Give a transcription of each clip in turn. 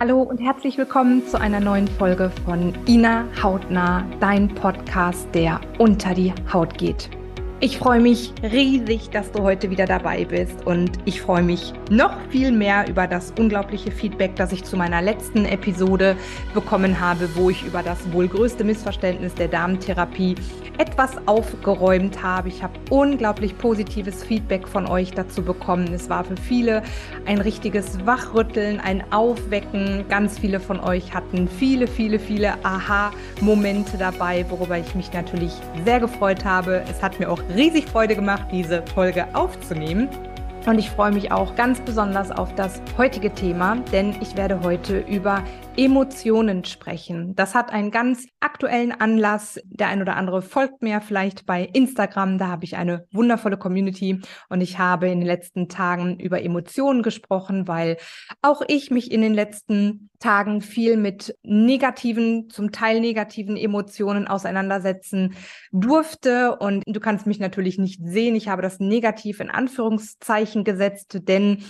Hallo und herzlich willkommen zu einer neuen Folge von Ina Hautnah, dein Podcast, der unter die Haut geht. Ich freue mich riesig, dass du heute wieder dabei bist und ich freue mich noch viel mehr über das unglaubliche Feedback, das ich zu meiner letzten Episode bekommen habe, wo ich über das wohl größte Missverständnis der Damentherapie etwas aufgeräumt habe. Ich habe unglaublich positives Feedback von euch dazu bekommen. Es war für viele ein richtiges Wachrütteln, ein Aufwecken. Ganz viele von euch hatten viele, viele, viele Aha-Momente dabei, worüber ich mich natürlich sehr gefreut habe. Es hat mir auch riesig Freude gemacht, diese Folge aufzunehmen. Und ich freue mich auch ganz besonders auf das heutige Thema, denn ich werde heute über Emotionen sprechen. Das hat einen ganz aktuellen Anlass. Der ein oder andere folgt mir vielleicht bei Instagram. Da habe ich eine wundervolle Community und ich habe in den letzten Tagen über Emotionen gesprochen, weil auch ich mich in den letzten Tagen viel mit negativen, zum Teil negativen Emotionen auseinandersetzen durfte. Und du kannst mich natürlich nicht sehen. Ich habe das negativ in Anführungszeichen gesetzt, denn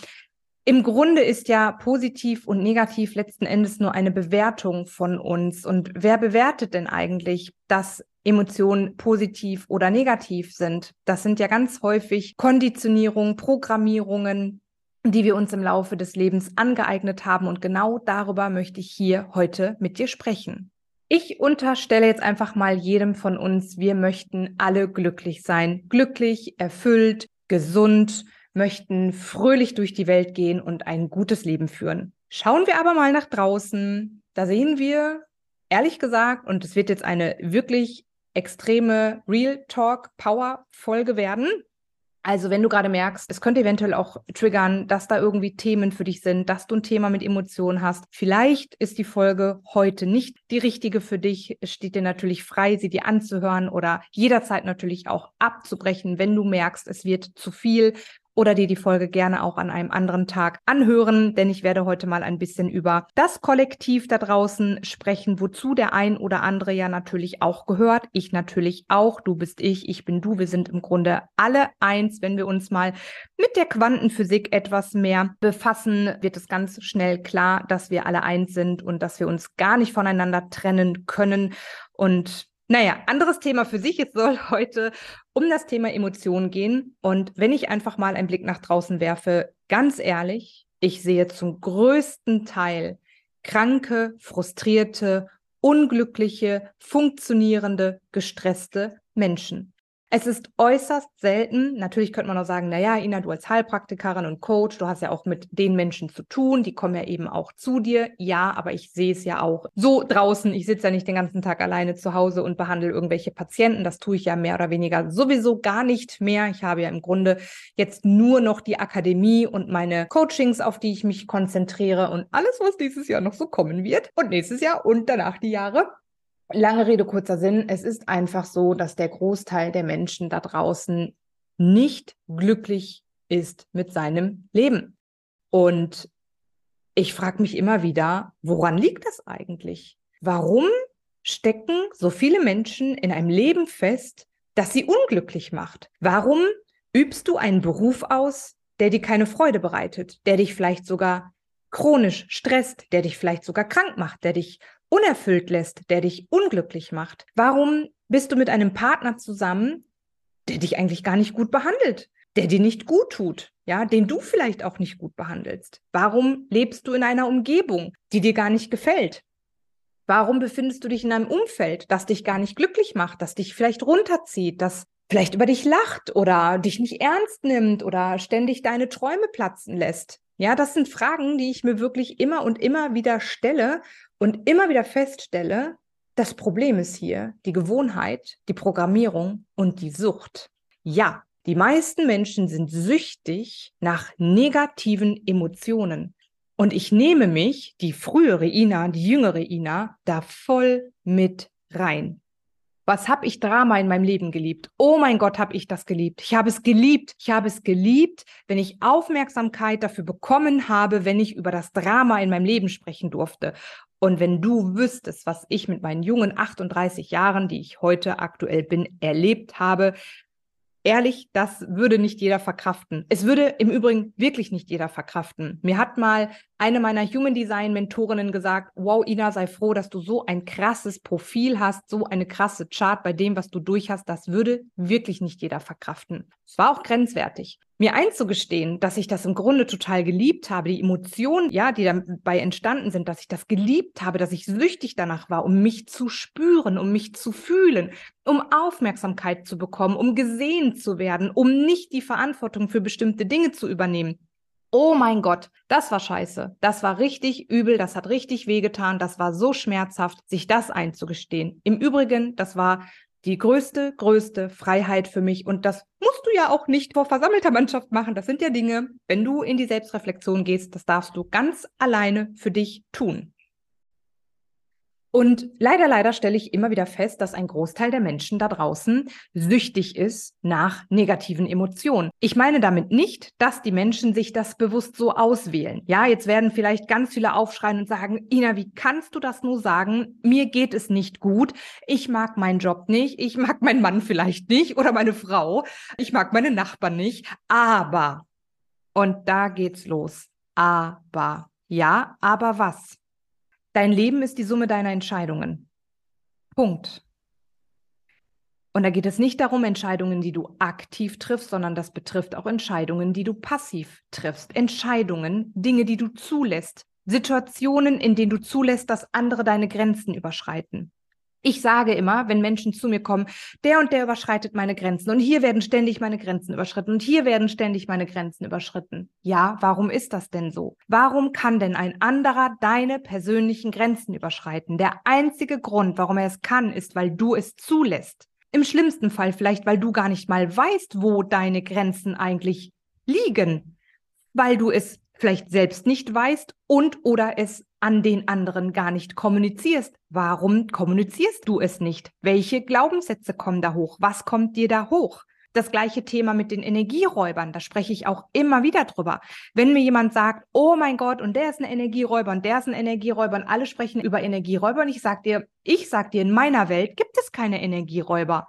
im Grunde ist ja positiv und negativ letzten Endes nur eine Bewertung von uns. Und wer bewertet denn eigentlich, dass Emotionen positiv oder negativ sind? Das sind ja ganz häufig Konditionierungen, Programmierungen, die wir uns im Laufe des Lebens angeeignet haben. Und genau darüber möchte ich hier heute mit dir sprechen. Ich unterstelle jetzt einfach mal jedem von uns, wir möchten alle glücklich sein. Glücklich, erfüllt, gesund, möchten fröhlich durch die Welt gehen und ein gutes Leben führen. Schauen wir aber mal nach draußen. Da sehen wir, ehrlich gesagt, und es wird jetzt eine wirklich extreme Real Talk Power Folge werden. Also wenn du gerade merkst, es könnte eventuell auch triggern, dass da irgendwie Themen für dich sind, dass du ein Thema mit Emotionen hast. Vielleicht ist die Folge heute nicht die richtige für dich. Es steht dir natürlich frei, sie dir anzuhören oder jederzeit natürlich auch abzubrechen, wenn du merkst, es wird zu viel oder dir die Folge gerne auch an einem anderen Tag anhören, denn ich werde heute mal ein bisschen über das Kollektiv da draußen sprechen, wozu der ein oder andere ja natürlich auch gehört. Ich natürlich auch. Du bist ich, ich bin du. Wir sind im Grunde alle eins. Wenn wir uns mal mit der Quantenphysik etwas mehr befassen, wird es ganz schnell klar, dass wir alle eins sind und dass wir uns gar nicht voneinander trennen können. Und naja, anderes Thema für sich. Es soll heute um das Thema Emotionen gehen. Und wenn ich einfach mal einen Blick nach draußen werfe, ganz ehrlich, ich sehe zum größten Teil kranke, frustrierte, unglückliche, funktionierende, gestresste Menschen. Es ist äußerst selten. Natürlich könnte man auch sagen, naja, Ina, du als Heilpraktikerin und Coach, du hast ja auch mit den Menschen zu tun, die kommen ja eben auch zu dir. Ja, aber ich sehe es ja auch so draußen. Ich sitze ja nicht den ganzen Tag alleine zu Hause und behandle irgendwelche Patienten. Das tue ich ja mehr oder weniger sowieso gar nicht mehr. Ich habe ja im Grunde jetzt nur noch die Akademie und meine Coachings, auf die ich mich konzentriere und alles, was dieses Jahr noch so kommen wird und nächstes Jahr und danach die Jahre. Lange Rede, kurzer Sinn. Es ist einfach so, dass der Großteil der Menschen da draußen nicht glücklich ist mit seinem Leben. Und ich frage mich immer wieder, woran liegt das eigentlich? Warum stecken so viele Menschen in einem Leben fest, das sie unglücklich macht? Warum übst du einen Beruf aus, der dir keine Freude bereitet, der dich vielleicht sogar chronisch stresst, der dich vielleicht sogar krank macht, der dich unerfüllt lässt, der dich unglücklich macht? Warum bist du mit einem Partner zusammen, der dich eigentlich gar nicht gut behandelt, der dir nicht gut tut, ja, den du vielleicht auch nicht gut behandelst? Warum lebst du in einer Umgebung, die dir gar nicht gefällt? Warum befindest du dich in einem Umfeld, das dich gar nicht glücklich macht, das dich vielleicht runterzieht, das vielleicht über dich lacht oder dich nicht ernst nimmt oder ständig deine Träume platzen lässt? Ja, das sind Fragen, die ich mir wirklich immer und immer wieder stelle und immer wieder feststelle, das Problem ist hier die Gewohnheit, die Programmierung und die Sucht. Ja, die meisten Menschen sind süchtig nach negativen Emotionen. Und ich nehme mich, die frühere Ina, die jüngere Ina, da voll mit rein. Was habe ich Drama in meinem Leben geliebt? Oh mein Gott, habe ich das geliebt. Ich habe es geliebt. Ich habe es geliebt, wenn ich Aufmerksamkeit dafür bekommen habe, wenn ich über das Drama in meinem Leben sprechen durfte. Und wenn du wüsstest, was ich mit meinen jungen 38 Jahren, die ich heute aktuell bin, erlebt habe, ehrlich, das würde nicht jeder verkraften. Es würde im Übrigen wirklich nicht jeder verkraften. Mir hat mal eine meiner Human Design Mentorinnen gesagt, wow, Ina, sei froh, dass du so ein krasses Profil hast, so eine krasse Chart bei dem, was du durch hast. Das würde wirklich nicht jeder verkraften. Es war auch grenzwertig. Mir einzugestehen, dass ich das im Grunde total geliebt habe, die Emotionen, ja, die dabei entstanden sind, dass ich das geliebt habe, dass ich süchtig danach war, um mich zu spüren, um mich zu fühlen, um Aufmerksamkeit zu bekommen, um gesehen zu werden, um nicht die Verantwortung für bestimmte Dinge zu übernehmen. Oh mein Gott, das war scheiße. Das war richtig übel, das hat richtig wehgetan, das war so schmerzhaft, sich das einzugestehen. Im Übrigen, das war die größte, größte Freiheit für mich und das musst du ja auch nicht vor versammelter Mannschaft machen. Das sind ja Dinge, wenn du in die Selbstreflexion gehst, das darfst du ganz alleine für dich tun. Und leider, leider stelle ich immer wieder fest, dass ein Großteil der Menschen da draußen süchtig ist nach negativen Emotionen. Ich meine damit nicht, dass die Menschen sich das bewusst so auswählen. Ja, jetzt werden vielleicht ganz viele aufschreien und sagen, Ina, wie kannst du das nur sagen? Mir geht es nicht gut. Ich mag meinen Job nicht. Ich mag meinen Mann vielleicht nicht oder meine Frau. Ich mag meine Nachbarn nicht. Aber, und da geht's los. Aber, ja, aber was? Dein Leben ist die Summe deiner Entscheidungen. Punkt. Und da geht es nicht darum, Entscheidungen, die du aktiv triffst, sondern das betrifft auch Entscheidungen, die du passiv triffst. Entscheidungen, Dinge, die du zulässt. Situationen, in denen du zulässt, dass andere deine Grenzen überschreiten. Ich sage immer, wenn Menschen zu mir kommen, der und der überschreitet meine Grenzen und hier werden ständig meine Grenzen überschritten und hier werden ständig meine Grenzen überschritten. Ja, warum ist das denn so? Warum kann denn ein anderer deine persönlichen Grenzen überschreiten? Der einzige Grund, warum er es kann, ist, weil du es zulässt. Im schlimmsten Fall vielleicht, weil du gar nicht mal weißt, wo deine Grenzen eigentlich liegen, weil du es vielleicht selbst nicht weißt und oder es an den anderen gar nicht kommunizierst. Warum kommunizierst du es nicht? Welche Glaubenssätze kommen da hoch? Was kommt dir da hoch? Das gleiche Thema mit den Energieräubern, da spreche ich auch immer wieder drüber. Wenn mir jemand sagt, oh mein Gott, und der ist ein Energieräuber und der ist ein Energieräuber und alle sprechen über Energieräuber und ich sag dir, ich sag dir, in meiner Welt gibt es keine Energieräuber.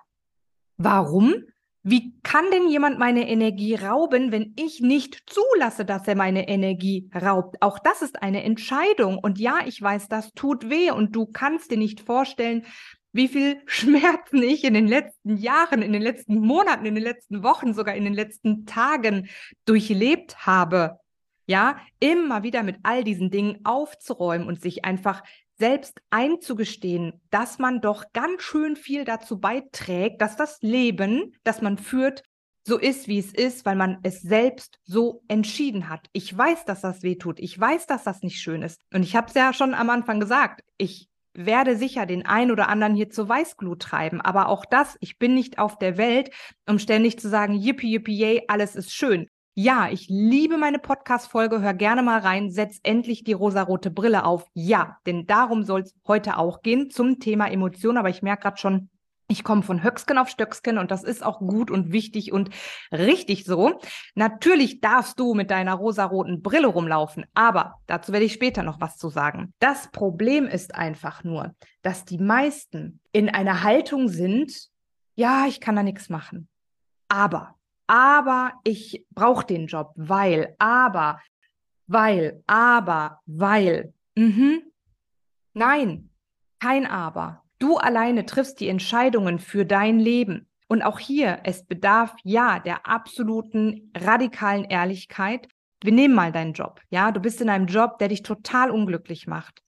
Warum? Wie kann denn jemand meine Energie rauben, wenn ich nicht zulasse, dass er meine Energie raubt? Auch das ist eine Entscheidung. Und ja, ich weiß, das tut weh und du kannst dir nicht vorstellen, wie viel Schmerzen ich in den letzten Jahren, in den letzten Monaten, in den letzten Wochen, sogar in den letzten Tagen durchlebt habe. Ja, immer wieder mit all diesen Dingen aufzuräumen und sich einfach selbst einzugestehen, dass man doch ganz schön viel dazu beiträgt, dass das Leben, das man führt, so ist, wie es ist, weil man es selbst so entschieden hat. Ich weiß, dass das weh tut. Ich weiß, dass das nicht schön ist. Und ich habe es ja schon am Anfang gesagt. Ich werde sicher den einen oder anderen hier zur Weißglut treiben. Aber auch das, ich bin nicht auf der Welt, um ständig zu sagen, yippie, yippie, yay, alles ist schön. Ja, ich liebe meine Podcast-Folge. Hör gerne mal rein. Setz endlich die rosarote Brille auf. Ja, denn darum soll es heute auch gehen zum Thema Emotionen. Aber ich merke gerade schon, ich komme von Höcksken auf Stöcksken und das ist auch gut und wichtig und richtig so. Natürlich darfst du mit deiner rosaroten Brille rumlaufen, aber dazu werde ich später noch was zu sagen. Das Problem ist einfach nur, dass die meisten in einer Haltung sind, ja, ich kann da nichts machen. Aber aber ich brauche den Job, weil, aber, weil, aber, weil. Mhm. Nein, kein aber. Du alleine triffst die Entscheidungen für dein Leben. Und auch hier, es bedarf ja der absoluten radikalen Ehrlichkeit. Wir nehmen mal deinen Job. Ja, du bist in einem Job, der dich total unglücklich macht.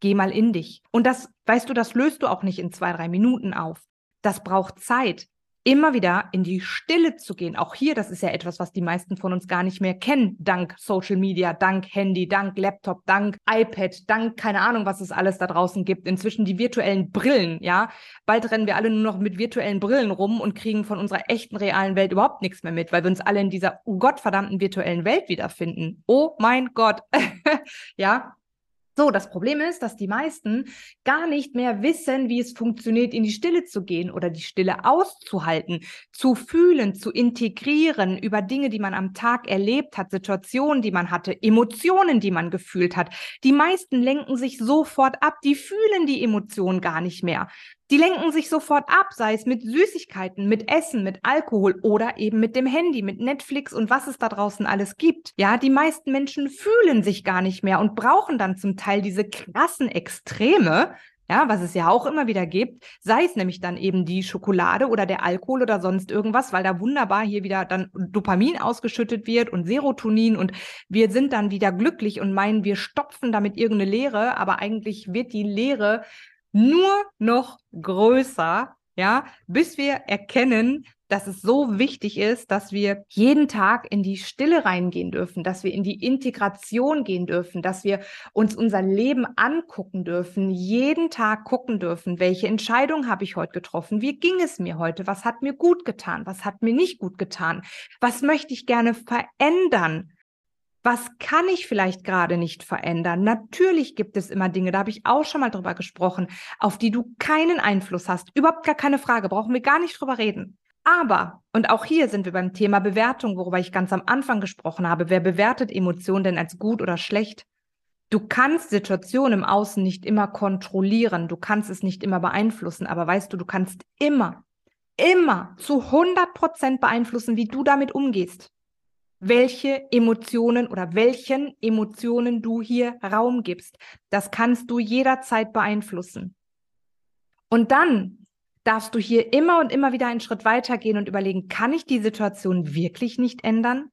Geh mal in dich. Und das, weißt du, das löst du auch nicht in zwei, drei Minuten auf. Das braucht Zeit immer wieder in die Stille zu gehen. Auch hier, das ist ja etwas, was die meisten von uns gar nicht mehr kennen, dank Social Media, dank Handy, dank Laptop, dank iPad, dank keine Ahnung, was es alles da draußen gibt. Inzwischen die virtuellen Brillen, ja. Bald rennen wir alle nur noch mit virtuellen Brillen rum und kriegen von unserer echten realen Welt überhaupt nichts mehr mit, weil wir uns alle in dieser gottverdammten virtuellen Welt wiederfinden. Oh mein Gott. ja, so, das Problem ist, dass die meisten gar nicht mehr wissen, wie es funktioniert, in die Stille zu gehen oder die Stille auszuhalten, zu fühlen, zu integrieren über Dinge, die man am Tag erlebt hat, Situationen, die man hatte, Emotionen, die man gefühlt hat. Die meisten lenken sich sofort ab, die fühlen die Emotionen gar nicht mehr. Die lenken sich sofort ab, sei es mit Süßigkeiten, mit Essen, mit Alkohol oder eben mit dem Handy, mit Netflix und was es da draußen alles gibt. Ja, die meisten Menschen fühlen sich gar nicht mehr und brauchen dann zum Teil diese krassen Extreme, ja, was es ja auch immer wieder gibt, sei es nämlich dann eben die Schokolade oder der Alkohol oder sonst irgendwas, weil da wunderbar hier wieder dann Dopamin ausgeschüttet wird und Serotonin und wir sind dann wieder glücklich und meinen, wir stopfen damit irgendeine Leere, aber eigentlich wird die Leere nur noch größer, ja, bis wir erkennen, dass es so wichtig ist, dass wir jeden Tag in die Stille reingehen dürfen, dass wir in die Integration gehen dürfen, dass wir uns unser Leben angucken dürfen, jeden Tag gucken dürfen, welche Entscheidung habe ich heute getroffen, wie ging es mir heute, was hat mir gut getan, was hat mir nicht gut getan, was möchte ich gerne verändern, was kann ich vielleicht gerade nicht verändern? Natürlich gibt es immer Dinge, da habe ich auch schon mal drüber gesprochen, auf die du keinen Einfluss hast. Überhaupt gar keine Frage, brauchen wir gar nicht drüber reden. Aber, und auch hier sind wir beim Thema Bewertung, worüber ich ganz am Anfang gesprochen habe. Wer bewertet Emotionen denn als gut oder schlecht? Du kannst Situationen im Außen nicht immer kontrollieren, du kannst es nicht immer beeinflussen, aber weißt du, du kannst immer, immer zu 100 Prozent beeinflussen, wie du damit umgehst welche Emotionen oder welchen Emotionen du hier Raum gibst. Das kannst du jederzeit beeinflussen. Und dann darfst du hier immer und immer wieder einen Schritt weitergehen und überlegen, kann ich die Situation wirklich nicht ändern?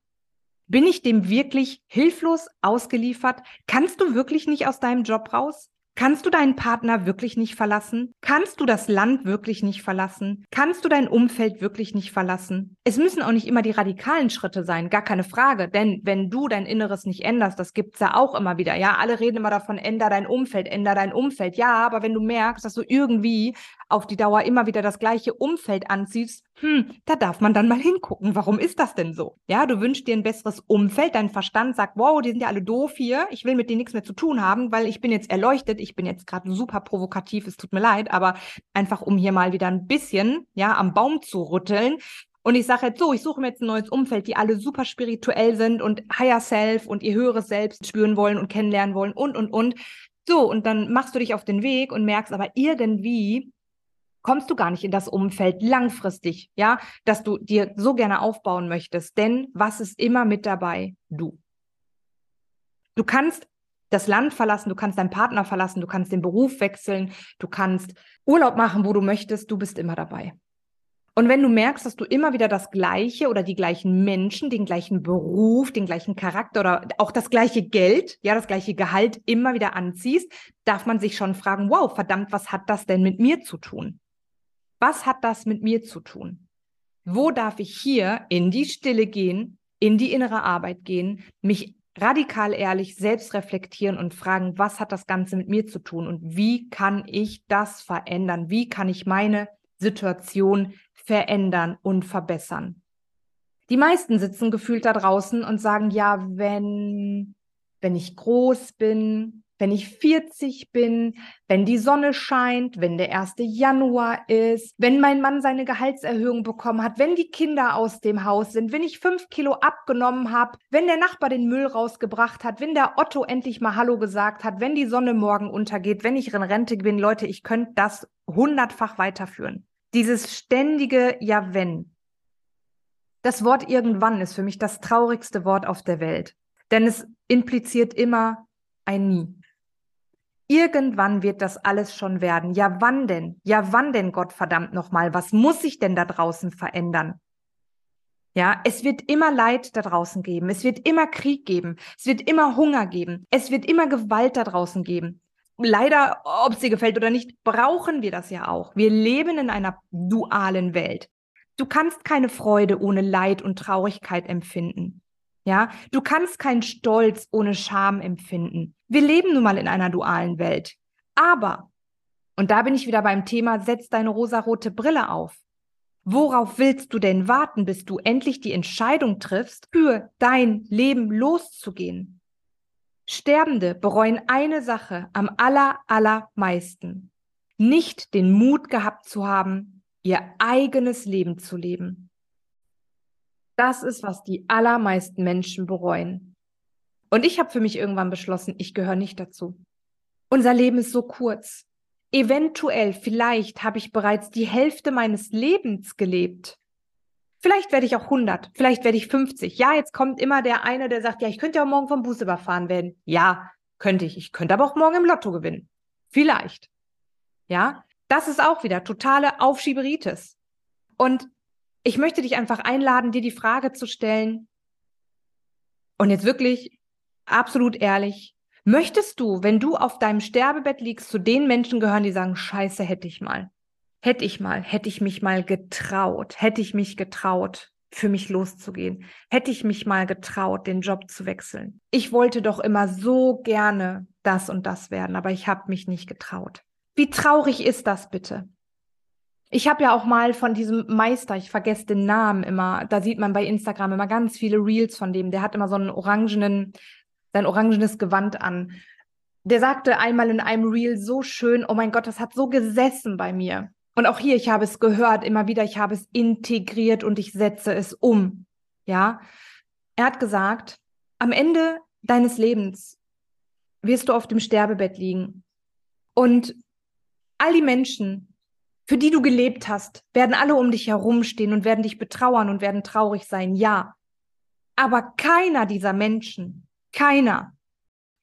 Bin ich dem wirklich hilflos ausgeliefert? Kannst du wirklich nicht aus deinem Job raus? Kannst du deinen Partner wirklich nicht verlassen? Kannst du das Land wirklich nicht verlassen? Kannst du dein Umfeld wirklich nicht verlassen? Es müssen auch nicht immer die radikalen Schritte sein, gar keine Frage. Denn wenn du dein Inneres nicht änderst, das gibt's ja auch immer wieder. Ja, alle reden immer davon, änder dein Umfeld, änder dein Umfeld. Ja, aber wenn du merkst, dass du irgendwie auf die Dauer immer wieder das gleiche Umfeld anziehst, hm, da darf man dann mal hingucken. Warum ist das denn so? Ja, du wünschst dir ein besseres Umfeld. Dein Verstand sagt, wow, die sind ja alle doof hier. Ich will mit denen nichts mehr zu tun haben, weil ich bin jetzt erleuchtet. Ich bin jetzt gerade super provokativ. Es tut mir leid, aber einfach um hier mal wieder ein bisschen, ja, am Baum zu rütteln. Und ich sage jetzt so, ich suche mir jetzt ein neues Umfeld, die alle super spirituell sind und Higher Self und ihr höheres Selbst spüren wollen und kennenlernen wollen und, und, und. So, und dann machst du dich auf den Weg und merkst aber irgendwie, kommst du gar nicht in das Umfeld langfristig, ja, dass du dir so gerne aufbauen möchtest. Denn was ist immer mit dabei? Du. Du kannst das Land verlassen, du kannst deinen Partner verlassen, du kannst den Beruf wechseln, du kannst Urlaub machen, wo du möchtest, du bist immer dabei. Und wenn du merkst, dass du immer wieder das gleiche oder die gleichen Menschen, den gleichen Beruf, den gleichen Charakter oder auch das gleiche Geld, ja, das gleiche Gehalt immer wieder anziehst, darf man sich schon fragen, wow, verdammt, was hat das denn mit mir zu tun? Was hat das mit mir zu tun? Wo darf ich hier in die Stille gehen, in die innere Arbeit gehen, mich radikal ehrlich selbst reflektieren und fragen, was hat das Ganze mit mir zu tun und wie kann ich das verändern? Wie kann ich meine Situation verändern und verbessern? Die meisten sitzen gefühlt da draußen und sagen, ja, wenn, wenn ich groß bin, wenn ich 40 bin, wenn die Sonne scheint, wenn der 1. Januar ist, wenn mein Mann seine Gehaltserhöhung bekommen hat, wenn die Kinder aus dem Haus sind, wenn ich fünf Kilo abgenommen habe, wenn der Nachbar den Müll rausgebracht hat, wenn der Otto endlich mal Hallo gesagt hat, wenn die Sonne morgen untergeht, wenn ich in Rente bin, Leute, ich könnte das hundertfach weiterführen. Dieses ständige Ja, wenn. Das Wort irgendwann ist für mich das traurigste Wort auf der Welt, denn es impliziert immer ein Nie. Irgendwann wird das alles schon werden. Ja, wann denn? Ja, wann denn, Gott verdammt nochmal? Was muss sich denn da draußen verändern? Ja, es wird immer Leid da draußen geben. Es wird immer Krieg geben. Es wird immer Hunger geben. Es wird immer Gewalt da draußen geben. Leider, ob sie gefällt oder nicht, brauchen wir das ja auch. Wir leben in einer dualen Welt. Du kannst keine Freude ohne Leid und Traurigkeit empfinden. Ja, du kannst keinen Stolz ohne Scham empfinden. Wir leben nun mal in einer dualen Welt. Aber, und da bin ich wieder beim Thema, setz deine rosarote Brille auf. Worauf willst du denn warten, bis du endlich die Entscheidung triffst, für dein Leben loszugehen? Sterbende bereuen eine Sache am aller, allermeisten. Nicht den Mut gehabt zu haben, ihr eigenes Leben zu leben. Das ist, was die allermeisten Menschen bereuen. Und ich habe für mich irgendwann beschlossen, ich gehöre nicht dazu. Unser Leben ist so kurz. eventuell, vielleicht habe ich bereits die Hälfte meines Lebens gelebt. Vielleicht werde ich auch 100, vielleicht werde ich 50. Ja, jetzt kommt immer der eine, der sagt, ja, ich könnte ja auch morgen vom Bus überfahren werden. Ja, könnte ich. Ich könnte aber auch morgen im Lotto gewinnen. Vielleicht. Ja, das ist auch wieder totale Aufschieberitis. Und ich möchte dich einfach einladen, dir die Frage zu stellen, und jetzt wirklich absolut ehrlich, möchtest du, wenn du auf deinem Sterbebett liegst, zu den Menschen gehören, die sagen, scheiße, hätte ich mal, hätte ich mal, hätte ich mich mal getraut, hätte ich mich getraut, für mich loszugehen, hätte ich mich mal getraut, den Job zu wechseln. Ich wollte doch immer so gerne das und das werden, aber ich habe mich nicht getraut. Wie traurig ist das bitte? Ich habe ja auch mal von diesem Meister, ich vergesse den Namen immer, da sieht man bei Instagram immer ganz viele Reels von dem, der hat immer so einen orangenen, sein orangenes Gewand an. Der sagte einmal in einem Reel so schön, oh mein Gott, das hat so gesessen bei mir. Und auch hier, ich habe es gehört, immer wieder, ich habe es integriert und ich setze es um. Ja. Er hat gesagt, am Ende deines Lebens wirst du auf dem Sterbebett liegen. Und all die Menschen, für die du gelebt hast, werden alle um dich herumstehen und werden dich betrauern und werden traurig sein, ja. Aber keiner dieser Menschen, keiner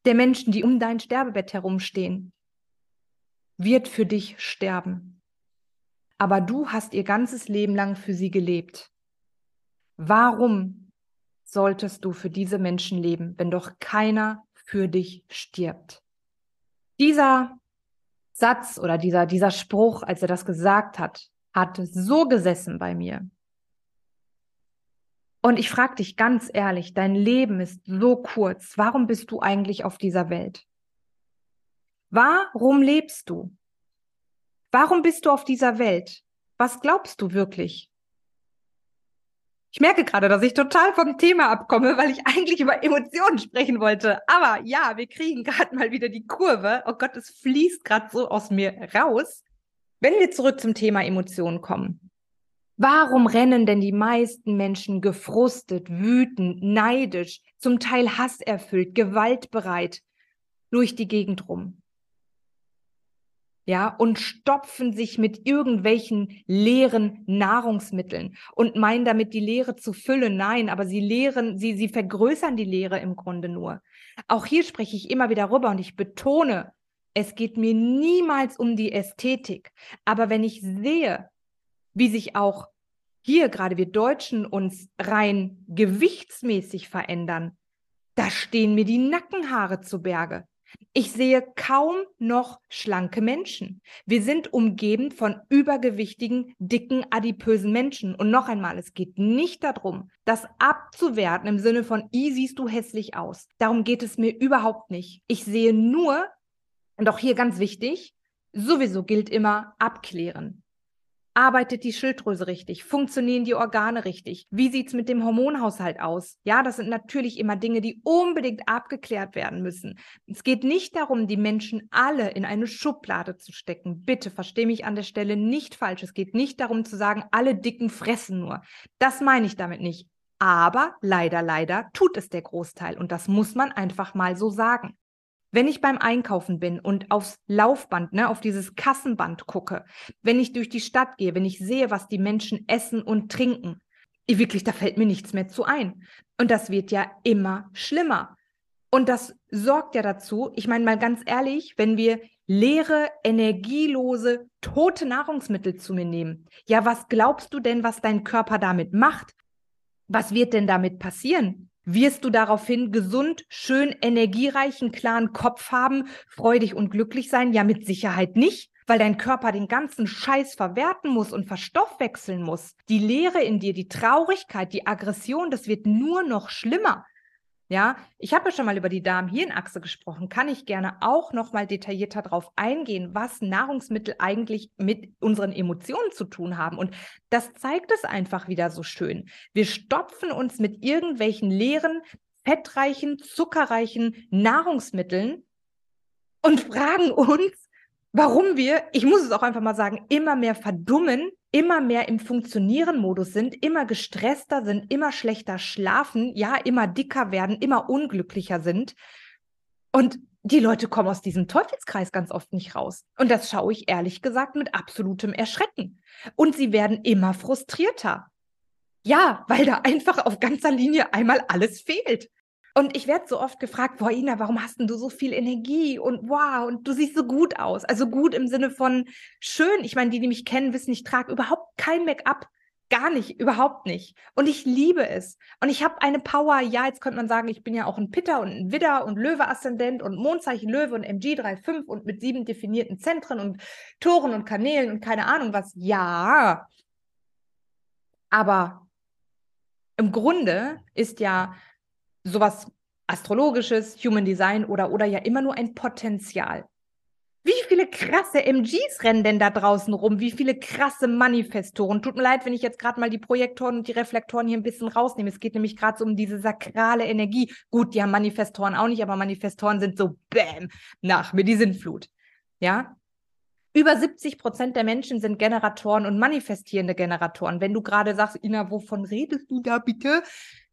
der Menschen, die um dein Sterbebett herumstehen, wird für dich sterben. Aber du hast ihr ganzes Leben lang für sie gelebt. Warum solltest du für diese Menschen leben, wenn doch keiner für dich stirbt? Dieser Satz oder dieser, dieser Spruch, als er das gesagt hat, hat so gesessen bei mir. Und ich frage dich ganz ehrlich, dein Leben ist so kurz. Warum bist du eigentlich auf dieser Welt? Warum lebst du? Warum bist du auf dieser Welt? Was glaubst du wirklich? Ich merke gerade, dass ich total vom Thema abkomme, weil ich eigentlich über Emotionen sprechen wollte. Aber ja, wir kriegen gerade mal wieder die Kurve. Oh Gott, es fließt gerade so aus mir raus. Wenn wir zurück zum Thema Emotionen kommen. Warum rennen denn die meisten Menschen gefrustet, wütend, neidisch, zum Teil hasserfüllt, gewaltbereit durch die Gegend rum? Ja, und stopfen sich mit irgendwelchen leeren Nahrungsmitteln und meinen damit die Leere zu füllen. Nein, aber sie leeren, sie, sie vergrößern die Leere im Grunde nur. Auch hier spreche ich immer wieder rüber und ich betone, es geht mir niemals um die Ästhetik. Aber wenn ich sehe, wie sich auch hier gerade wir Deutschen uns rein gewichtsmäßig verändern, da stehen mir die Nackenhaare zu Berge. Ich sehe kaum noch schlanke Menschen. Wir sind umgeben von übergewichtigen, dicken, adipösen Menschen. Und noch einmal, es geht nicht darum, das abzuwerten im Sinne von, i siehst du hässlich aus. Darum geht es mir überhaupt nicht. Ich sehe nur, und auch hier ganz wichtig, sowieso gilt immer abklären. Arbeitet die Schilddrüse richtig? Funktionieren die Organe richtig? Wie sieht's mit dem Hormonhaushalt aus? Ja, das sind natürlich immer Dinge, die unbedingt abgeklärt werden müssen. Es geht nicht darum, die Menschen alle in eine Schublade zu stecken. Bitte verstehe mich an der Stelle nicht falsch. Es geht nicht darum zu sagen, alle Dicken fressen nur. Das meine ich damit nicht. Aber leider, leider tut es der Großteil. Und das muss man einfach mal so sagen. Wenn ich beim Einkaufen bin und aufs Laufband, ne, auf dieses Kassenband gucke, wenn ich durch die Stadt gehe, wenn ich sehe, was die Menschen essen und trinken, wirklich, da fällt mir nichts mehr zu ein. Und das wird ja immer schlimmer. Und das sorgt ja dazu, ich meine mal ganz ehrlich, wenn wir leere, energielose, tote Nahrungsmittel zu mir nehmen, ja, was glaubst du denn, was dein Körper damit macht? Was wird denn damit passieren? Wirst du daraufhin gesund, schön, energiereichen, klaren Kopf haben, freudig und glücklich sein? Ja, mit Sicherheit nicht, weil dein Körper den ganzen Scheiß verwerten muss und verstoffwechseln muss. Die Leere in dir, die Traurigkeit, die Aggression, das wird nur noch schlimmer. Ja, ich habe ja schon mal über die Darm-Hirn-Achse gesprochen. Kann ich gerne auch noch mal detaillierter darauf eingehen, was Nahrungsmittel eigentlich mit unseren Emotionen zu tun haben. Und das zeigt es einfach wieder so schön. Wir stopfen uns mit irgendwelchen leeren, fettreichen, zuckerreichen Nahrungsmitteln und fragen uns, warum wir, ich muss es auch einfach mal sagen, immer mehr verdummen, immer mehr im Funktionieren-Modus sind, immer gestresster sind, immer schlechter schlafen, ja, immer dicker werden, immer unglücklicher sind. Und die Leute kommen aus diesem Teufelskreis ganz oft nicht raus. Und das schaue ich ehrlich gesagt mit absolutem Erschrecken. Und sie werden immer frustrierter. Ja, weil da einfach auf ganzer Linie einmal alles fehlt. Und ich werde so oft gefragt, boah, Ina, warum hast denn du so viel Energie und wow, und du siehst so gut aus. Also gut im Sinne von schön. Ich meine, die, die mich kennen, wissen, ich trage überhaupt kein Make-up. Gar nicht, überhaupt nicht. Und ich liebe es. Und ich habe eine Power. Ja, jetzt könnte man sagen, ich bin ja auch ein Pitter und ein Widder und Löwe-Aszendent und Mondzeichen Löwe und MG 3.5 und mit sieben definierten Zentren und Toren und Kanälen und keine Ahnung was. Ja. Aber im Grunde ist ja sowas Astrologisches, Human Design oder, oder ja immer nur ein Potenzial. Wie viele krasse MGs rennen denn da draußen rum? Wie viele krasse Manifestoren? Tut mir leid, wenn ich jetzt gerade mal die Projektoren und die Reflektoren hier ein bisschen rausnehme. Es geht nämlich gerade so um diese sakrale Energie. Gut, die haben Manifestoren auch nicht, aber Manifestoren sind so Bäm, nach mir die Sinnflut. Ja? Über 70 Prozent der Menschen sind Generatoren und manifestierende Generatoren. Wenn du gerade sagst, Ina, wovon redest du da bitte?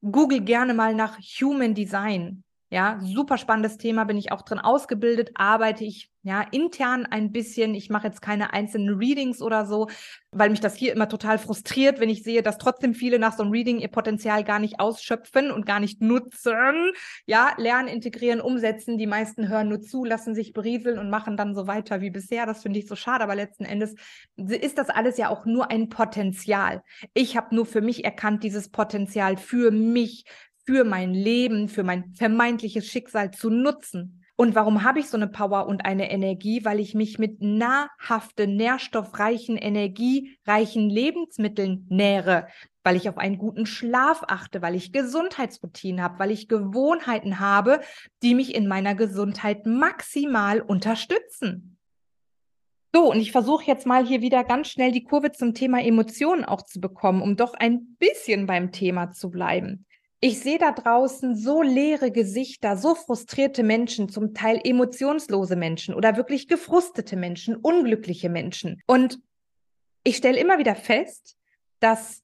Google gerne mal nach Human Design. Ja, super spannendes Thema, bin ich auch drin ausgebildet, arbeite ich ja intern ein bisschen. Ich mache jetzt keine einzelnen Readings oder so, weil mich das hier immer total frustriert, wenn ich sehe, dass trotzdem viele nach so einem Reading ihr Potenzial gar nicht ausschöpfen und gar nicht nutzen. Ja, lernen, integrieren, umsetzen. Die meisten hören nur zu, lassen sich berieseln und machen dann so weiter wie bisher. Das finde ich so schade, aber letzten Endes ist das alles ja auch nur ein Potenzial. Ich habe nur für mich erkannt, dieses Potenzial für mich, für mein Leben, für mein vermeintliches Schicksal zu nutzen. Und warum habe ich so eine Power und eine Energie? Weil ich mich mit nahrhaften, nährstoffreichen, energiereichen Lebensmitteln nähere, weil ich auf einen guten Schlaf achte, weil ich Gesundheitsroutinen habe, weil ich Gewohnheiten habe, die mich in meiner Gesundheit maximal unterstützen. So, und ich versuche jetzt mal hier wieder ganz schnell die Kurve zum Thema Emotionen auch zu bekommen, um doch ein bisschen beim Thema zu bleiben ich sehe da draußen so leere Gesichter, so frustrierte Menschen, zum Teil emotionslose Menschen oder wirklich gefrustete Menschen, unglückliche Menschen. Und ich stelle immer wieder fest, dass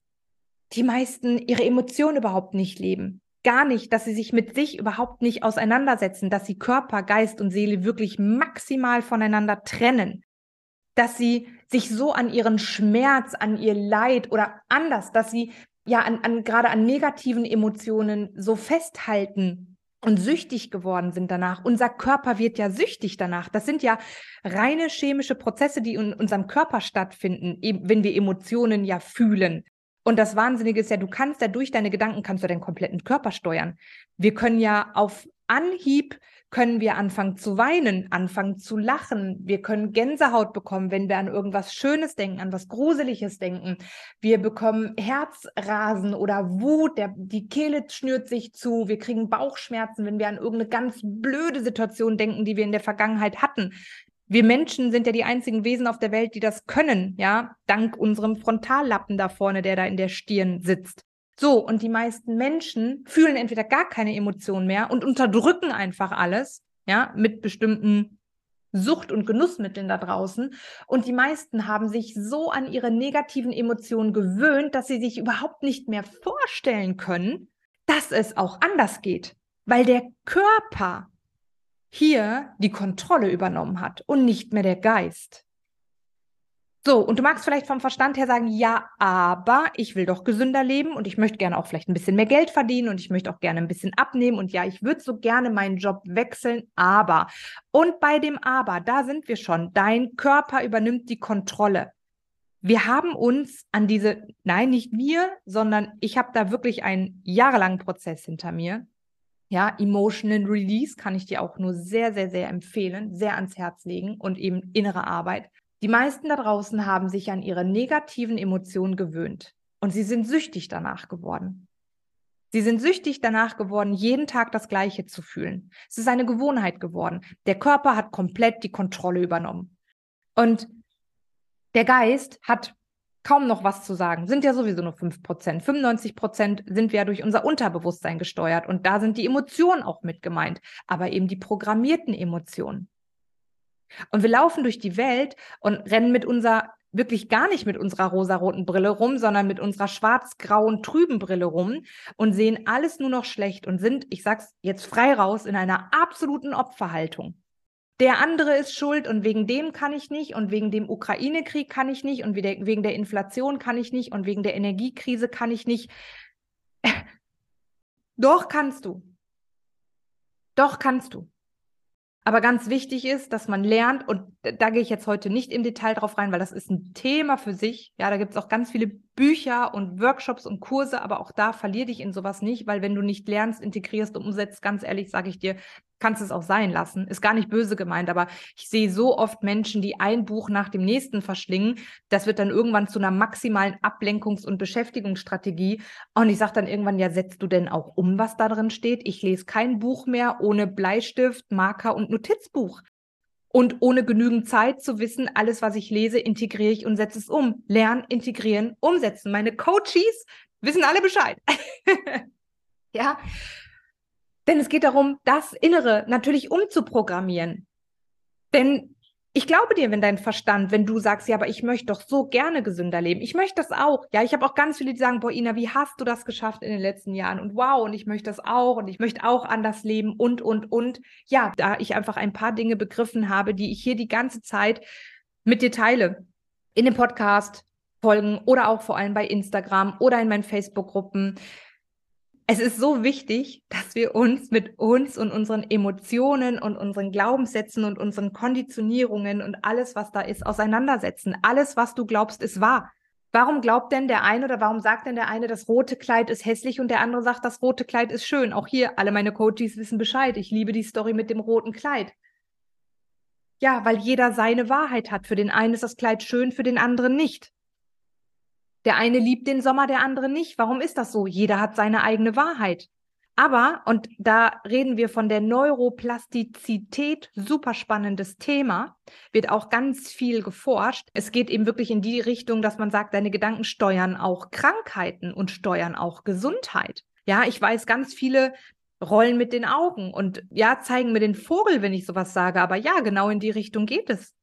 die meisten ihre Emotionen überhaupt nicht leben. Gar nicht, dass sie sich mit sich überhaupt nicht auseinandersetzen, dass sie Körper, Geist und Seele wirklich maximal voneinander trennen. Dass sie sich so an ihren Schmerz, an ihr Leid oder anders, dass sie ja an, an gerade an negativen Emotionen so festhalten und süchtig geworden sind danach. Unser Körper wird ja süchtig danach. Das sind ja reine chemische Prozesse, die in unserem Körper stattfinden, wenn wir Emotionen ja fühlen. Und das Wahnsinnige ist ja, du kannst ja durch deine Gedanken kannst du deinen kompletten Körper steuern. Wir können ja auf Anhieb können wir anfangen zu weinen, anfangen zu lachen. Wir können Gänsehaut bekommen, wenn wir an irgendwas Schönes denken, an was Gruseliges denken. Wir bekommen Herzrasen oder Wut, der, die Kehle schnürt sich zu. Wir kriegen Bauchschmerzen, wenn wir an irgendeine ganz blöde Situation denken, die wir in der Vergangenheit hatten. Wir Menschen sind ja die einzigen Wesen auf der Welt, die das können, ja, dank unserem Frontallappen da vorne, der da in der Stirn sitzt. So, und die meisten Menschen fühlen entweder gar keine Emotionen mehr und unterdrücken einfach alles, ja, mit bestimmten Sucht- und Genussmitteln da draußen. Und die meisten haben sich so an ihre negativen Emotionen gewöhnt, dass sie sich überhaupt nicht mehr vorstellen können, dass es auch anders geht, weil der Körper hier die Kontrolle übernommen hat und nicht mehr der Geist. So, und du magst vielleicht vom Verstand her sagen, ja, aber ich will doch gesünder leben und ich möchte gerne auch vielleicht ein bisschen mehr Geld verdienen und ich möchte auch gerne ein bisschen abnehmen und ja, ich würde so gerne meinen Job wechseln, aber. Und bei dem aber, da sind wir schon. Dein Körper übernimmt die Kontrolle. Wir haben uns an diese, nein, nicht wir, sondern ich habe da wirklich einen jahrelangen Prozess hinter mir. Ja, Emotional Release kann ich dir auch nur sehr, sehr, sehr empfehlen, sehr ans Herz legen und eben innere Arbeit. Die meisten da draußen haben sich an ihre negativen Emotionen gewöhnt und sie sind süchtig danach geworden. Sie sind süchtig danach geworden, jeden Tag das Gleiche zu fühlen. Es ist eine Gewohnheit geworden. Der Körper hat komplett die Kontrolle übernommen. Und der Geist hat kaum noch was zu sagen, sind ja sowieso nur 5 Prozent. 95 Prozent sind wir ja durch unser Unterbewusstsein gesteuert und da sind die Emotionen auch mit gemeint, aber eben die programmierten Emotionen. Und wir laufen durch die Welt und rennen mit unserer wirklich gar nicht mit unserer rosaroten Brille rum, sondern mit unserer schwarz-grauen, trüben Brille rum und sehen alles nur noch schlecht und sind, ich sag's jetzt frei raus, in einer absoluten Opferhaltung. Der andere ist schuld und wegen dem kann ich nicht und wegen dem Ukraine-Krieg kann ich nicht und wegen der Inflation kann ich nicht und wegen der Energiekrise kann ich nicht. Doch kannst du. Doch kannst du. Aber ganz wichtig ist, dass man lernt, und da gehe ich jetzt heute nicht im Detail drauf rein, weil das ist ein Thema für sich. Ja, da gibt es auch ganz viele Bücher und Workshops und Kurse, aber auch da verlier dich in sowas nicht, weil wenn du nicht lernst, integrierst und umsetzt, ganz ehrlich, sage ich dir, kannst es auch sein lassen. Ist gar nicht böse gemeint, aber ich sehe so oft Menschen, die ein Buch nach dem nächsten verschlingen. Das wird dann irgendwann zu einer maximalen Ablenkungs- und Beschäftigungsstrategie. Und ich sage dann irgendwann, ja, setzt du denn auch um, was da drin steht? Ich lese kein Buch mehr ohne Bleistift, Marker und Notizbuch. Und ohne genügend Zeit zu wissen, alles, was ich lese, integriere ich und setze es um. Lernen, integrieren, umsetzen. Meine Coaches wissen alle Bescheid. ja, denn es geht darum, das Innere natürlich umzuprogrammieren. Denn ich glaube dir, wenn dein Verstand, wenn du sagst, ja, aber ich möchte doch so gerne gesünder leben. Ich möchte das auch. Ja, ich habe auch ganz viele, die sagen, boah, Ina, wie hast du das geschafft in den letzten Jahren? Und wow, und ich möchte das auch und ich möchte auch anders leben und, und, und. Ja, da ich einfach ein paar Dinge begriffen habe, die ich hier die ganze Zeit mit dir teile. In dem Podcast, Folgen oder auch vor allem bei Instagram oder in meinen Facebook-Gruppen es ist so wichtig, dass wir uns mit uns und unseren Emotionen und unseren Glaubenssätzen und unseren Konditionierungen und alles, was da ist, auseinandersetzen. Alles, was du glaubst, ist wahr. Warum glaubt denn der eine oder warum sagt denn der eine, das rote Kleid ist hässlich und der andere sagt, das rote Kleid ist schön? Auch hier, alle meine Coaches wissen Bescheid. Ich liebe die Story mit dem roten Kleid. Ja, weil jeder seine Wahrheit hat. Für den einen ist das Kleid schön, für den anderen nicht. Der eine liebt den Sommer, der andere nicht. Warum ist das so? Jeder hat seine eigene Wahrheit. Aber, und da reden wir von der Neuroplastizität, super spannendes Thema, wird auch ganz viel geforscht. Es geht eben wirklich in die Richtung, dass man sagt, deine Gedanken steuern auch Krankheiten und steuern auch Gesundheit. Ja, ich weiß, ganz viele rollen mit den Augen und ja, zeigen mir den Vogel, wenn ich sowas sage. Aber ja, genau in die Richtung geht es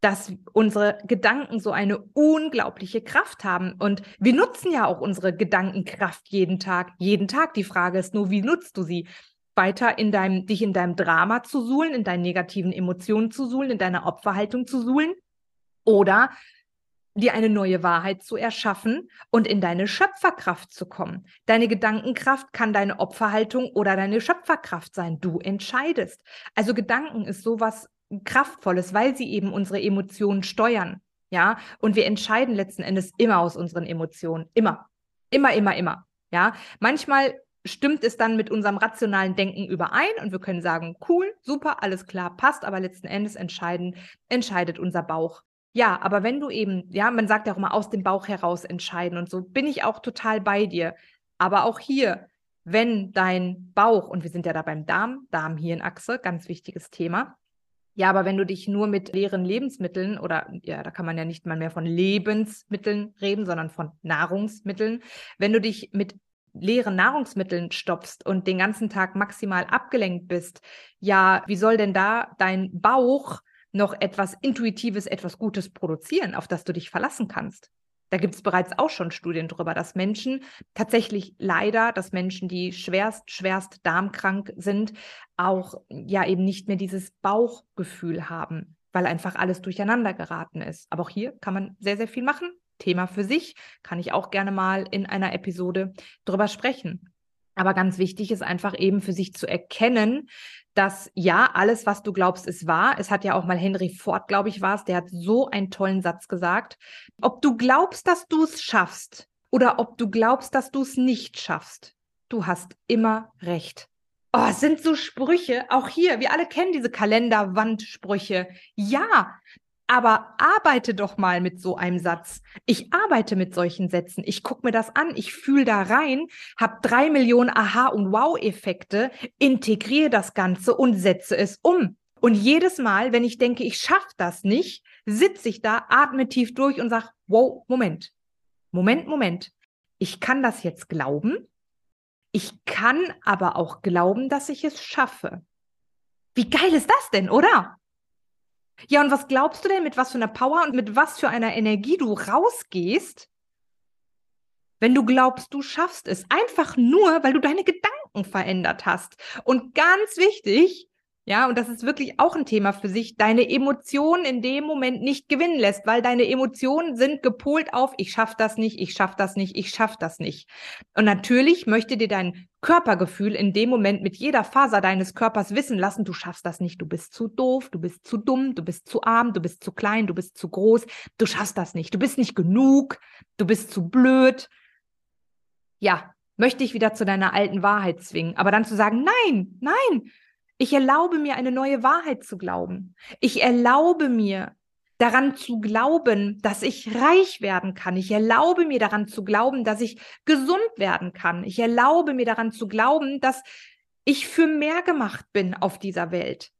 dass unsere Gedanken so eine unglaubliche Kraft haben. Und wir nutzen ja auch unsere Gedankenkraft jeden Tag. Jeden Tag. Die Frage ist nur, wie nutzt du sie? Weiter in deinem, dich in deinem Drama zu suhlen, in deinen negativen Emotionen zu suhlen, in deiner Opferhaltung zu suhlen? Oder dir eine neue Wahrheit zu erschaffen und in deine Schöpferkraft zu kommen. Deine Gedankenkraft kann deine Opferhaltung oder deine Schöpferkraft sein. Du entscheidest. Also Gedanken ist sowas kraftvolles, weil sie eben unsere Emotionen steuern. Ja, und wir entscheiden letzten Endes immer aus unseren Emotionen. Immer. Immer, immer, immer. Ja, manchmal stimmt es dann mit unserem rationalen Denken überein und wir können sagen, cool, super, alles klar, passt, aber letzten Endes entscheiden, entscheidet unser Bauch. Ja, aber wenn du eben, ja, man sagt ja auch immer aus dem Bauch heraus entscheiden und so bin ich auch total bei dir. Aber auch hier, wenn dein Bauch, und wir sind ja da beim Darm, Darm-Hirnachse, ganz wichtiges Thema, ja, aber wenn du dich nur mit leeren Lebensmitteln oder ja, da kann man ja nicht mal mehr von Lebensmitteln reden, sondern von Nahrungsmitteln, wenn du dich mit leeren Nahrungsmitteln stopfst und den ganzen Tag maximal abgelenkt bist, ja, wie soll denn da dein Bauch noch etwas Intuitives, etwas Gutes produzieren, auf das du dich verlassen kannst? Da gibt es bereits auch schon Studien darüber, dass Menschen tatsächlich leider, dass Menschen, die schwerst, schwerst darmkrank sind, auch ja eben nicht mehr dieses Bauchgefühl haben, weil einfach alles durcheinander geraten ist. Aber auch hier kann man sehr, sehr viel machen. Thema für sich, kann ich auch gerne mal in einer Episode drüber sprechen. Aber ganz wichtig ist einfach eben für sich zu erkennen, dass ja, alles, was du glaubst, ist wahr. Es hat ja auch mal Henry Ford, glaube ich, war es, der hat so einen tollen Satz gesagt. Ob du glaubst, dass du es schaffst oder ob du glaubst, dass du es nicht schaffst, du hast immer recht. Oh, es sind so Sprüche, auch hier, wir alle kennen diese Kalenderwandsprüche. Ja, aber arbeite doch mal mit so einem Satz. Ich arbeite mit solchen Sätzen. Ich gucke mir das an. Ich fühle da rein, habe drei Millionen Aha- und Wow-Effekte, integriere das Ganze und setze es um. Und jedes Mal, wenn ich denke, ich schaffe das nicht, sitze ich da, atme tief durch und sage, wow, Moment, Moment, Moment. Ich kann das jetzt glauben. Ich kann aber auch glauben, dass ich es schaffe. Wie geil ist das denn, oder? Ja, und was glaubst du denn, mit was für einer Power und mit was für einer Energie du rausgehst, wenn du glaubst, du schaffst es? Einfach nur, weil du deine Gedanken verändert hast. Und ganz wichtig, ja, und das ist wirklich auch ein Thema für sich, deine Emotionen in dem Moment nicht gewinnen lässt, weil deine Emotionen sind gepolt auf, ich schaff das nicht, ich schaff das nicht, ich schaff das nicht. Und natürlich möchte dir dein Körpergefühl in dem Moment mit jeder Faser deines Körpers wissen lassen, du schaffst das nicht, du bist zu doof, du bist zu dumm, du bist zu arm, du bist zu klein, du bist zu groß, du schaffst das nicht, du bist nicht genug, du bist zu blöd. Ja, möchte ich wieder zu deiner alten Wahrheit zwingen, aber dann zu sagen, nein, nein, ich erlaube mir, eine neue Wahrheit zu glauben. Ich erlaube mir, daran zu glauben, dass ich reich werden kann. Ich erlaube mir daran zu glauben, dass ich gesund werden kann. Ich erlaube mir daran zu glauben, dass ich für mehr gemacht bin auf dieser Welt.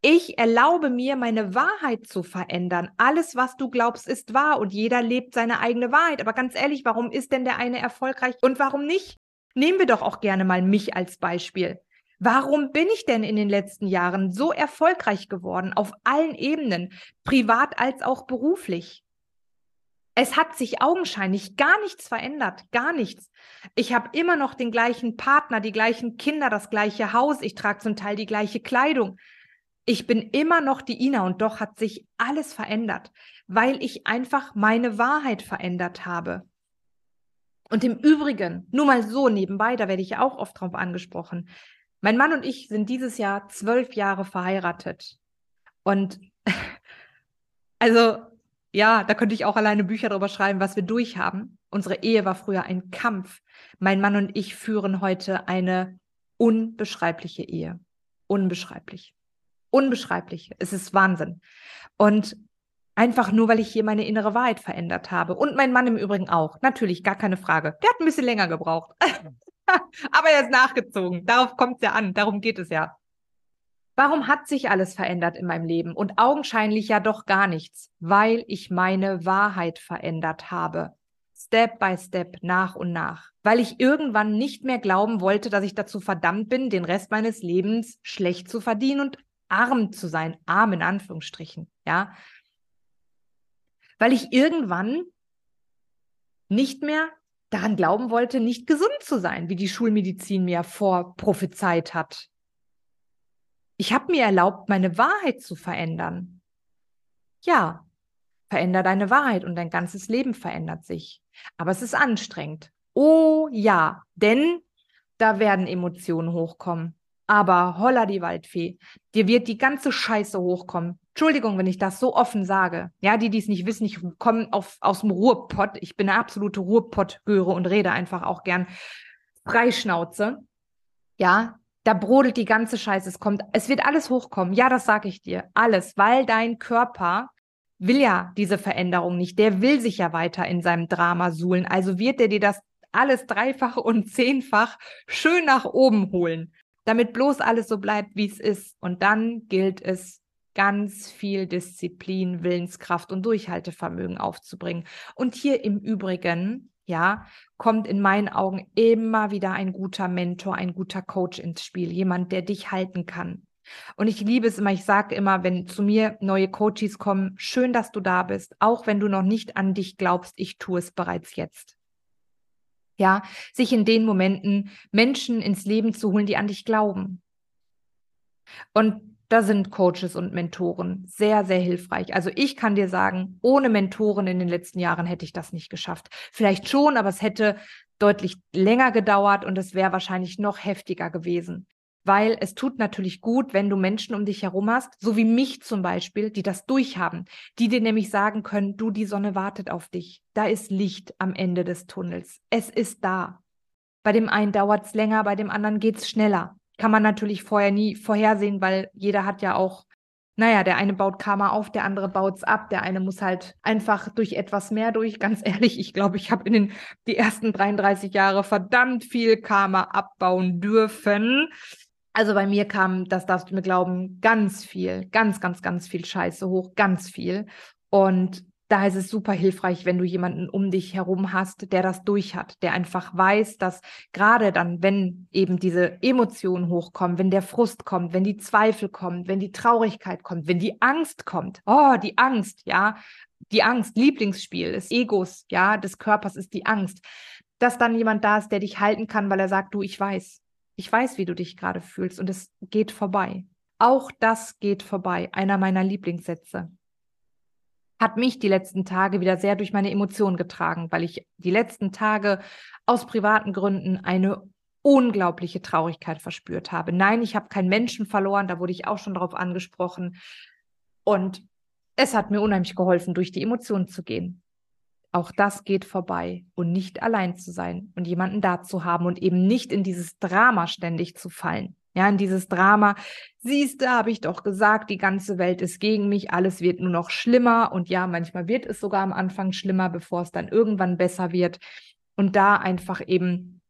Ich erlaube mir, meine Wahrheit zu verändern. Alles, was du glaubst, ist wahr und jeder lebt seine eigene Wahrheit. Aber ganz ehrlich, warum ist denn der eine erfolgreich und warum nicht? Nehmen wir doch auch gerne mal mich als Beispiel. Warum bin ich denn in den letzten Jahren so erfolgreich geworden auf allen Ebenen, privat als auch beruflich? Es hat sich augenscheinlich gar nichts verändert, gar nichts. Ich habe immer noch den gleichen Partner, die gleichen Kinder, das gleiche Haus, ich trage zum Teil die gleiche Kleidung. Ich bin immer noch die Ina und doch hat sich alles verändert, weil ich einfach meine Wahrheit verändert habe. Und im Übrigen, nur mal so nebenbei, da werde ich auch oft drauf angesprochen, mein Mann und ich sind dieses Jahr zwölf Jahre verheiratet. Und also, ja, da könnte ich auch alleine Bücher darüber schreiben, was wir durchhaben. Unsere Ehe war früher ein Kampf. Mein Mann und ich führen heute eine unbeschreibliche Ehe. Unbeschreiblich. Unbeschreiblich. Es ist Wahnsinn. Und einfach nur, weil ich hier meine innere Wahrheit verändert habe. Und mein Mann im Übrigen auch. Natürlich, gar keine Frage. Der hat ein bisschen länger gebraucht. Aber er ist nachgezogen. Darauf kommt es ja an. Darum geht es ja. Warum hat sich alles verändert in meinem Leben? Und augenscheinlich ja doch gar nichts, weil ich meine Wahrheit verändert habe. Step by Step, nach und nach. Weil ich irgendwann nicht mehr glauben wollte, dass ich dazu verdammt bin, den Rest meines Lebens schlecht zu verdienen und arm zu sein. Arm in Anführungsstrichen, ja. Weil ich irgendwann nicht mehr daran glauben wollte, nicht gesund zu sein, wie die Schulmedizin mir vorprophezeit hat. Ich habe mir erlaubt, meine Wahrheit zu verändern. Ja, veränder deine Wahrheit und dein ganzes Leben verändert sich. Aber es ist anstrengend. Oh ja, denn da werden Emotionen hochkommen. Aber holla die Waldfee, dir wird die ganze Scheiße hochkommen. Entschuldigung, wenn ich das so offen sage. Ja, die, die es nicht wissen, ich komme aus dem Ruhrpott. Ich bin eine absolute Ruhrpott-Göre und rede einfach auch gern Freischnauze. Ja, da brodelt die ganze Scheiße. Es kommt, es wird alles hochkommen. Ja, das sage ich dir. Alles, weil dein Körper will ja diese Veränderung nicht. Der will sich ja weiter in seinem Drama suhlen. Also wird er dir das alles dreifach und zehnfach schön nach oben holen damit bloß alles so bleibt, wie es ist. Und dann gilt es, ganz viel Disziplin, Willenskraft und Durchhaltevermögen aufzubringen. Und hier im Übrigen, ja, kommt in meinen Augen immer wieder ein guter Mentor, ein guter Coach ins Spiel, jemand, der dich halten kann. Und ich liebe es immer, ich sage immer, wenn zu mir neue Coaches kommen, schön, dass du da bist, auch wenn du noch nicht an dich glaubst, ich tue es bereits jetzt ja, sich in den Momenten Menschen ins Leben zu holen, die an dich glauben. Und da sind Coaches und Mentoren sehr, sehr hilfreich. Also ich kann dir sagen, ohne Mentoren in den letzten Jahren hätte ich das nicht geschafft. Vielleicht schon, aber es hätte deutlich länger gedauert und es wäre wahrscheinlich noch heftiger gewesen weil es tut natürlich gut, wenn du Menschen um dich herum hast, so wie mich zum Beispiel, die das durchhaben, die dir nämlich sagen können, du, die Sonne wartet auf dich, da ist Licht am Ende des Tunnels, es ist da. Bei dem einen dauert es länger, bei dem anderen geht es schneller. Kann man natürlich vorher nie vorhersehen, weil jeder hat ja auch, naja, der eine baut Karma auf, der andere baut es ab, der eine muss halt einfach durch etwas mehr durch. Ganz ehrlich, ich glaube, ich habe in den die ersten 33 Jahre verdammt viel Karma abbauen dürfen also bei mir kam, das darfst du mir glauben, ganz viel, ganz, ganz, ganz viel Scheiße hoch, ganz viel. Und da ist es super hilfreich, wenn du jemanden um dich herum hast, der das durch hat, der einfach weiß, dass gerade dann, wenn eben diese Emotionen hochkommen, wenn der Frust kommt, wenn die Zweifel kommen, wenn die Traurigkeit kommt, wenn die Angst kommt, oh, die Angst, ja, die Angst, Lieblingsspiel des Egos, ja, des Körpers ist die Angst, dass dann jemand da ist, der dich halten kann, weil er sagt, du, ich weiß, ich weiß, wie du dich gerade fühlst und es geht vorbei. Auch das geht vorbei, einer meiner Lieblingssätze hat mich die letzten Tage wieder sehr durch meine Emotionen getragen, weil ich die letzten Tage aus privaten Gründen eine unglaubliche Traurigkeit verspürt habe. Nein, ich habe keinen Menschen verloren, da wurde ich auch schon darauf angesprochen. Und es hat mir unheimlich geholfen, durch die Emotionen zu gehen. Auch das geht vorbei und nicht allein zu sein und jemanden da zu haben und eben nicht in dieses Drama ständig zu fallen. Ja, in dieses Drama, siehst du, habe ich doch gesagt, die ganze Welt ist gegen mich, alles wird nur noch schlimmer und ja, manchmal wird es sogar am Anfang schlimmer, bevor es dann irgendwann besser wird. Und da einfach eben,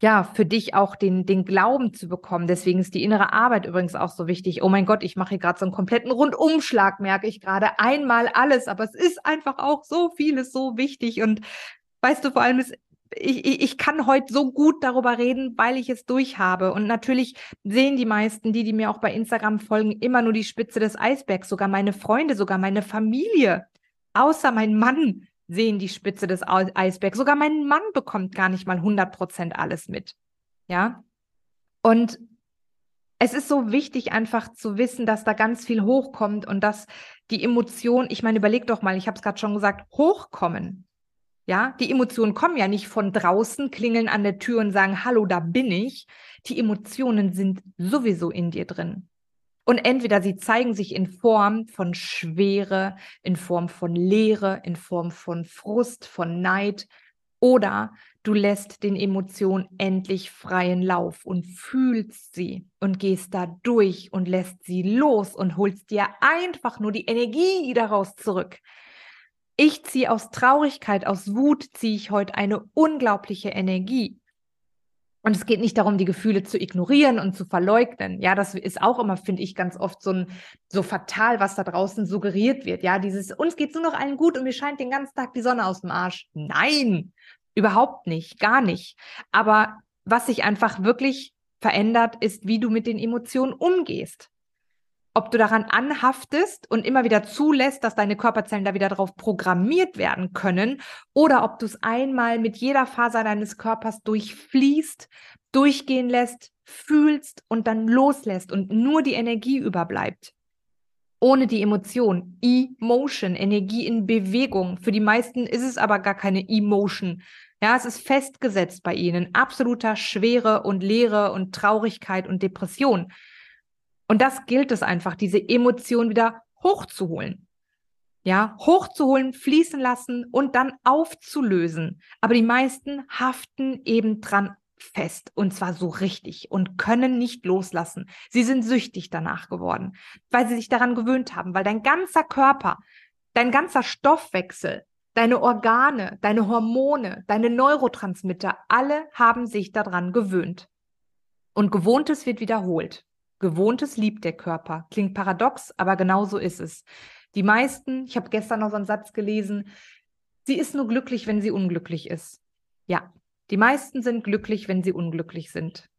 ja, für dich auch den, den Glauben zu bekommen. Deswegen ist die innere Arbeit übrigens auch so wichtig. Oh mein Gott, ich mache hier gerade so einen kompletten Rundumschlag, merke ich gerade. Einmal alles, aber es ist einfach auch so vieles so wichtig und Weißt du, vor allem ist ich, ich, kann heute so gut darüber reden, weil ich es durchhabe. Und natürlich sehen die meisten, die, die mir auch bei Instagram folgen, immer nur die Spitze des Eisbergs. Sogar meine Freunde, sogar meine Familie, außer mein Mann sehen die Spitze des Eisbergs. Sogar mein Mann bekommt gar nicht mal 100 Prozent alles mit. Ja. Und es ist so wichtig, einfach zu wissen, dass da ganz viel hochkommt und dass die Emotionen, ich meine, überleg doch mal, ich habe es gerade schon gesagt, hochkommen. Ja, die Emotionen kommen ja nicht von draußen, klingeln an der Tür und sagen, hallo, da bin ich. Die Emotionen sind sowieso in dir drin. Und entweder sie zeigen sich in Form von Schwere, in Form von Leere, in Form von Frust, von Neid, oder du lässt den Emotionen endlich freien Lauf und fühlst sie und gehst da durch und lässt sie los und holst dir einfach nur die Energie daraus zurück. Ich ziehe aus Traurigkeit, aus Wut ziehe ich heute eine unglaubliche Energie. Und es geht nicht darum, die Gefühle zu ignorieren und zu verleugnen. Ja, das ist auch immer, finde ich, ganz oft so ein, so fatal, was da draußen suggeriert wird. Ja, dieses, uns geht nur noch allen gut und mir scheint den ganzen Tag die Sonne aus dem Arsch. Nein, überhaupt nicht, gar nicht. Aber was sich einfach wirklich verändert, ist, wie du mit den Emotionen umgehst ob du daran anhaftest und immer wieder zulässt, dass deine Körperzellen da wieder drauf programmiert werden können, oder ob du es einmal mit jeder Faser deines Körpers durchfließt, durchgehen lässt, fühlst und dann loslässt und nur die Energie überbleibt. Ohne die Emotion. Emotion, Energie in Bewegung. Für die meisten ist es aber gar keine Emotion. Ja, es ist festgesetzt bei ihnen. Absoluter Schwere und Leere und Traurigkeit und Depression. Und das gilt es einfach, diese Emotion wieder hochzuholen. Ja, hochzuholen, fließen lassen und dann aufzulösen. Aber die meisten haften eben dran fest und zwar so richtig und können nicht loslassen. Sie sind süchtig danach geworden, weil sie sich daran gewöhnt haben, weil dein ganzer Körper, dein ganzer Stoffwechsel, deine Organe, deine Hormone, deine Neurotransmitter, alle haben sich daran gewöhnt. Und Gewohntes wird wiederholt. Gewohntes liebt der Körper. Klingt paradox, aber genau so ist es. Die meisten, ich habe gestern noch so einen Satz gelesen, sie ist nur glücklich, wenn sie unglücklich ist. Ja, die meisten sind glücklich, wenn sie unglücklich sind.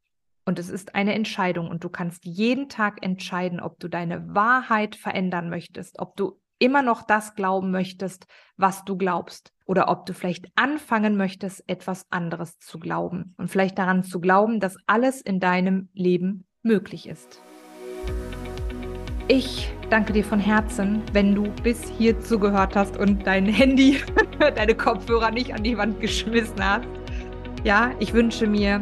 Und es ist eine Entscheidung und du kannst jeden Tag entscheiden, ob du deine Wahrheit verändern möchtest, ob du immer noch das glauben möchtest, was du glaubst, oder ob du vielleicht anfangen möchtest, etwas anderes zu glauben und vielleicht daran zu glauben, dass alles in deinem Leben möglich ist. Ich danke dir von Herzen, wenn du bis hier zugehört hast und dein Handy, deine Kopfhörer nicht an die Wand geschmissen hast. Ja, ich wünsche mir,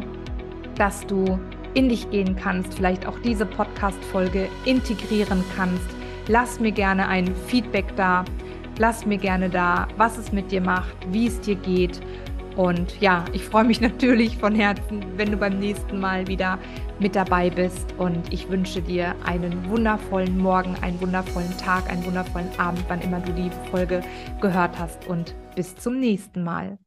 dass du in dich gehen kannst, vielleicht auch diese Podcast-Folge integrieren kannst. Lass mir gerne ein Feedback da. Lass mir gerne da, was es mit dir macht, wie es dir geht. Und ja, ich freue mich natürlich von Herzen, wenn du beim nächsten Mal wieder mit dabei bist. Und ich wünsche dir einen wundervollen Morgen, einen wundervollen Tag, einen wundervollen Abend, wann immer du die Folge gehört hast. Und bis zum nächsten Mal.